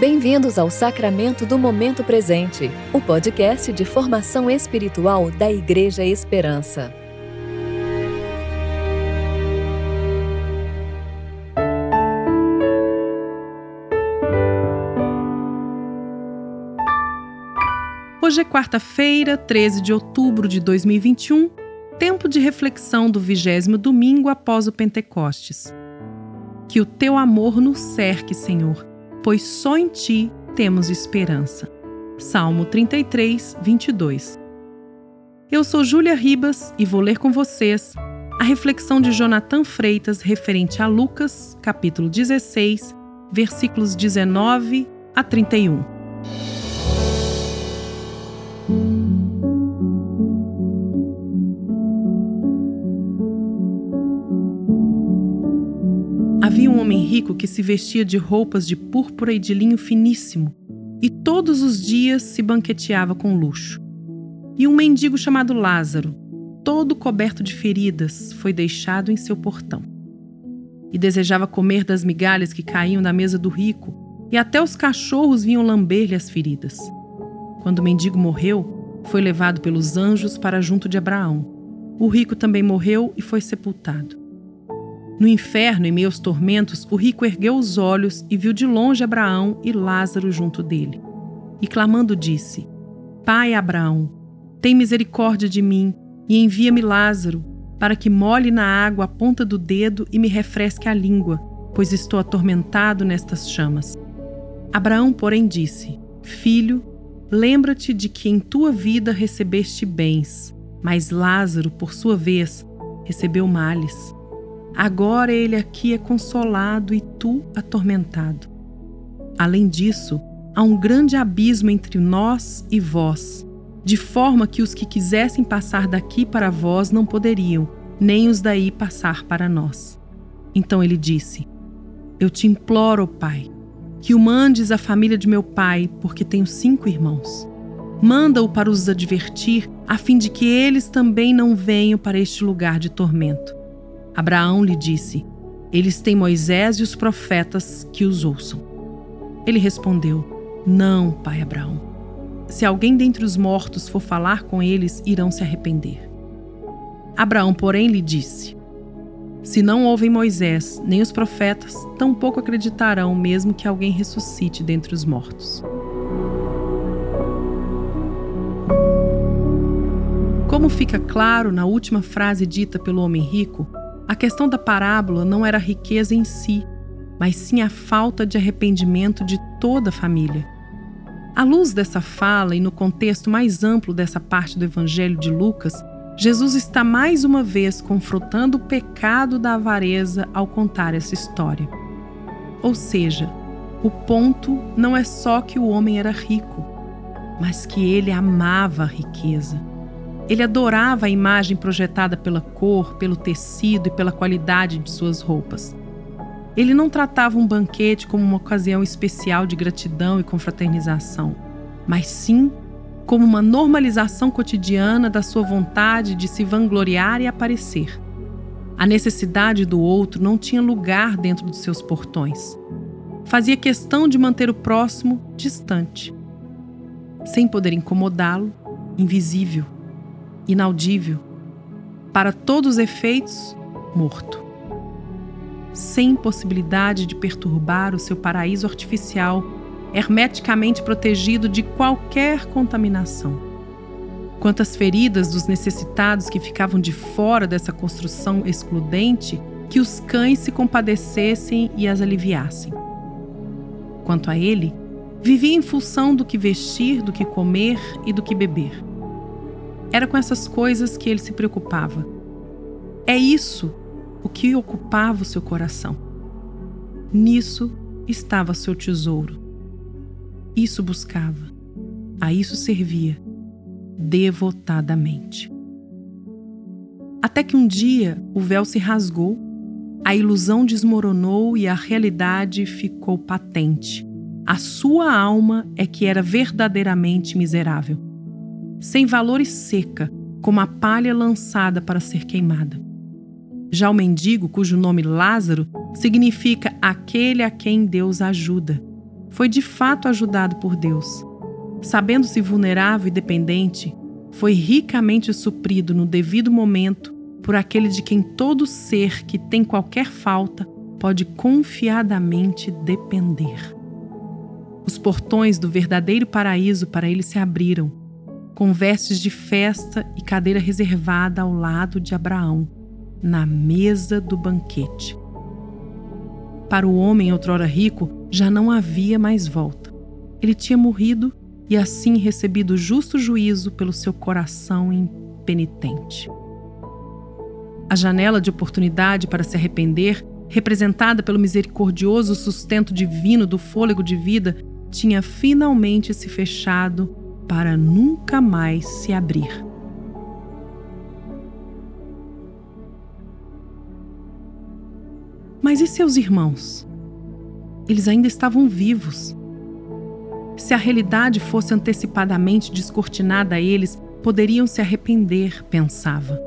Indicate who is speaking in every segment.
Speaker 1: Bem-vindos ao Sacramento do Momento Presente, o podcast de formação espiritual da Igreja Esperança.
Speaker 2: Hoje é quarta-feira, 13 de outubro de 2021, tempo de reflexão do vigésimo domingo após o Pentecostes. Que o teu amor nos cerque, Senhor pois só em ti temos esperança. Salmo 33, 22. Eu sou Júlia Ribas e vou ler com vocês a reflexão de Jonathan Freitas referente a Lucas, capítulo 16, versículos 19 a 31. Havia um homem rico que se vestia de roupas de púrpura e de linho finíssimo, e todos os dias se banqueteava com luxo. E um mendigo chamado Lázaro, todo coberto de feridas, foi deixado em seu portão. E desejava comer das migalhas que caíam da mesa do rico, e até os cachorros vinham lamber-lhe as feridas. Quando o mendigo morreu, foi levado pelos anjos para junto de Abraão. O rico também morreu e foi sepultado. No inferno, em meus tormentos, o rico ergueu os olhos e viu de longe Abraão e Lázaro junto dele. E clamando disse: Pai Abraão, tem misericórdia de mim e envia-me Lázaro, para que molhe na água a ponta do dedo e me refresque a língua, pois estou atormentado nestas chamas. Abraão, porém, disse: Filho, lembra-te de que em tua vida recebeste bens, mas Lázaro, por sua vez, recebeu males. Agora ele aqui é consolado e tu atormentado. Além disso, há um grande abismo entre nós e vós, de forma que os que quisessem passar daqui para vós não poderiam, nem os daí passar para nós. Então ele disse: Eu te imploro, Pai, que o mandes à família de meu pai, porque tenho cinco irmãos. Manda-o para os advertir, a fim de que eles também não venham para este lugar de tormento. Abraão lhe disse: Eles têm Moisés e os profetas que os ouçam. Ele respondeu: Não, pai Abraão. Se alguém dentre os mortos for falar com eles, irão se arrepender. Abraão, porém, lhe disse: Se não ouvem Moisés nem os profetas, tampouco acreditarão, mesmo que alguém ressuscite dentre os mortos. Como fica claro na última frase dita pelo homem rico, a questão da parábola não era a riqueza em si, mas sim a falta de arrependimento de toda a família. À luz dessa fala e no contexto mais amplo dessa parte do Evangelho de Lucas, Jesus está mais uma vez confrontando o pecado da avareza ao contar essa história. Ou seja, o ponto não é só que o homem era rico, mas que ele amava a riqueza. Ele adorava a imagem projetada pela cor, pelo tecido e pela qualidade de suas roupas. Ele não tratava um banquete como uma ocasião especial de gratidão e confraternização, mas sim como uma normalização cotidiana da sua vontade de se vangloriar e aparecer. A necessidade do outro não tinha lugar dentro dos seus portões. Fazia questão de manter o próximo distante, sem poder incomodá-lo, invisível inaudível, para todos os efeitos, morto. Sem possibilidade de perturbar o seu paraíso artificial, hermeticamente protegido de qualquer contaminação. Quantas feridas dos necessitados que ficavam de fora dessa construção excludente que os cães se compadecessem e as aliviassem. Quanto a ele, vivia em função do que vestir, do que comer e do que beber. Era com essas coisas que ele se preocupava. É isso o que ocupava o seu coração. Nisso estava seu tesouro. Isso buscava, a isso servia, devotadamente. Até que um dia o véu se rasgou, a ilusão desmoronou e a realidade ficou patente. A sua alma é que era verdadeiramente miserável sem valor e seca, como a palha lançada para ser queimada. Já o mendigo, cujo nome Lázaro significa aquele a quem Deus ajuda, foi de fato ajudado por Deus. Sabendo-se vulnerável e dependente, foi ricamente suprido no devido momento por aquele de quem todo ser que tem qualquer falta pode confiadamente depender. Os portões do verdadeiro paraíso para ele se abriram, com vestes de festa e cadeira reservada ao lado de Abraão, na mesa do banquete. Para o homem outrora rico, já não havia mais volta. Ele tinha morrido e assim recebido justo juízo pelo seu coração impenitente. A janela de oportunidade para se arrepender, representada pelo misericordioso sustento divino do fôlego de vida, tinha finalmente se fechado para nunca mais se abrir. Mas e seus irmãos? Eles ainda estavam vivos. Se a realidade fosse antecipadamente descortinada a eles, poderiam se arrepender, pensava.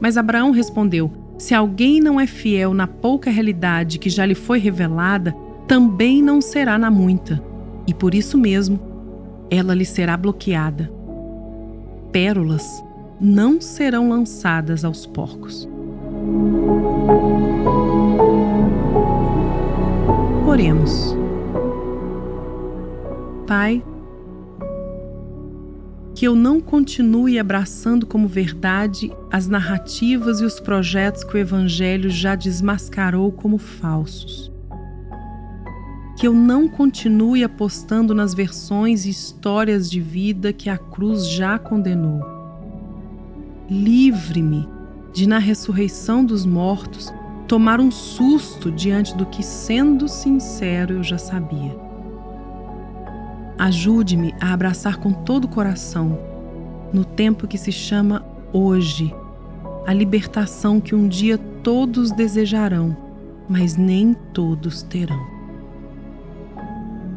Speaker 2: Mas Abraão respondeu: Se alguém não é fiel na pouca realidade que já lhe foi revelada, também não será na muita, e por isso mesmo ela lhe será bloqueada. Pérolas não serão lançadas aos porcos. Oremos. Pai, que eu não continue abraçando como verdade as narrativas e os projetos que o Evangelho já desmascarou como falsos. Que eu não continue apostando nas versões e histórias de vida que a cruz já condenou. Livre-me de, na ressurreição dos mortos, tomar um susto diante do que, sendo sincero, eu já sabia. Ajude-me a abraçar com todo o coração, no tempo que se chama hoje, a libertação que um dia todos desejarão, mas nem todos terão.